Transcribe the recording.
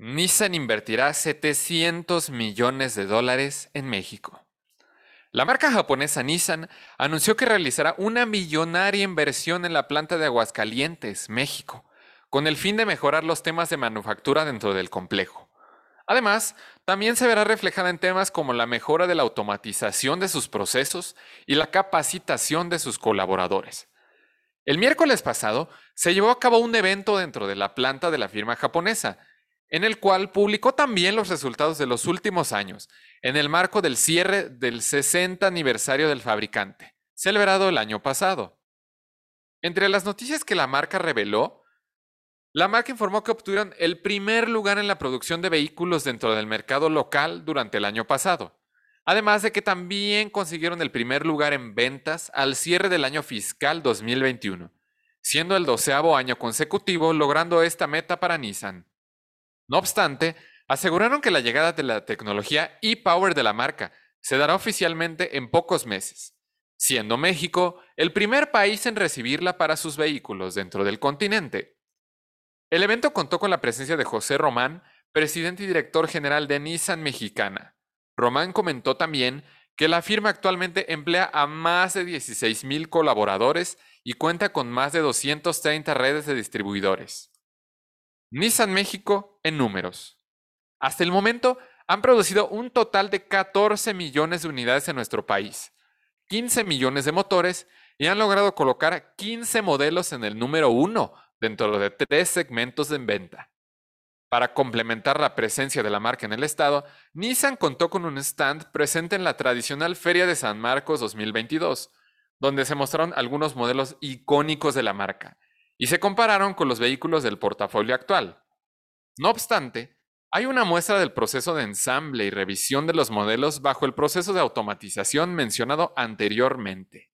Nissan invertirá 700 millones de dólares en México. La marca japonesa Nissan anunció que realizará una millonaria inversión en la planta de Aguascalientes, México, con el fin de mejorar los temas de manufactura dentro del complejo. Además, también se verá reflejada en temas como la mejora de la automatización de sus procesos y la capacitación de sus colaboradores. El miércoles pasado se llevó a cabo un evento dentro de la planta de la firma japonesa, en el cual publicó también los resultados de los últimos años, en el marco del cierre del 60 aniversario del fabricante, celebrado el año pasado. Entre las noticias que la marca reveló, la marca informó que obtuvieron el primer lugar en la producción de vehículos dentro del mercado local durante el año pasado, además de que también consiguieron el primer lugar en ventas al cierre del año fiscal 2021, siendo el doceavo año consecutivo logrando esta meta para Nissan. No obstante, aseguraron que la llegada de la tecnología e-Power de la marca se dará oficialmente en pocos meses, siendo México el primer país en recibirla para sus vehículos dentro del continente. El evento contó con la presencia de José Román, presidente y director general de Nissan Mexicana. Román comentó también que la firma actualmente emplea a más de 16.000 colaboradores y cuenta con más de 230 redes de distribuidores. Nissan México en números. Hasta el momento han producido un total de 14 millones de unidades en nuestro país, 15 millones de motores y han logrado colocar 15 modelos en el número 1 dentro de tres segmentos en venta. Para complementar la presencia de la marca en el estado, Nissan contó con un stand presente en la tradicional Feria de San Marcos 2022, donde se mostraron algunos modelos icónicos de la marca, y se compararon con los vehículos del portafolio actual. No obstante, hay una muestra del proceso de ensamble y revisión de los modelos bajo el proceso de automatización mencionado anteriormente.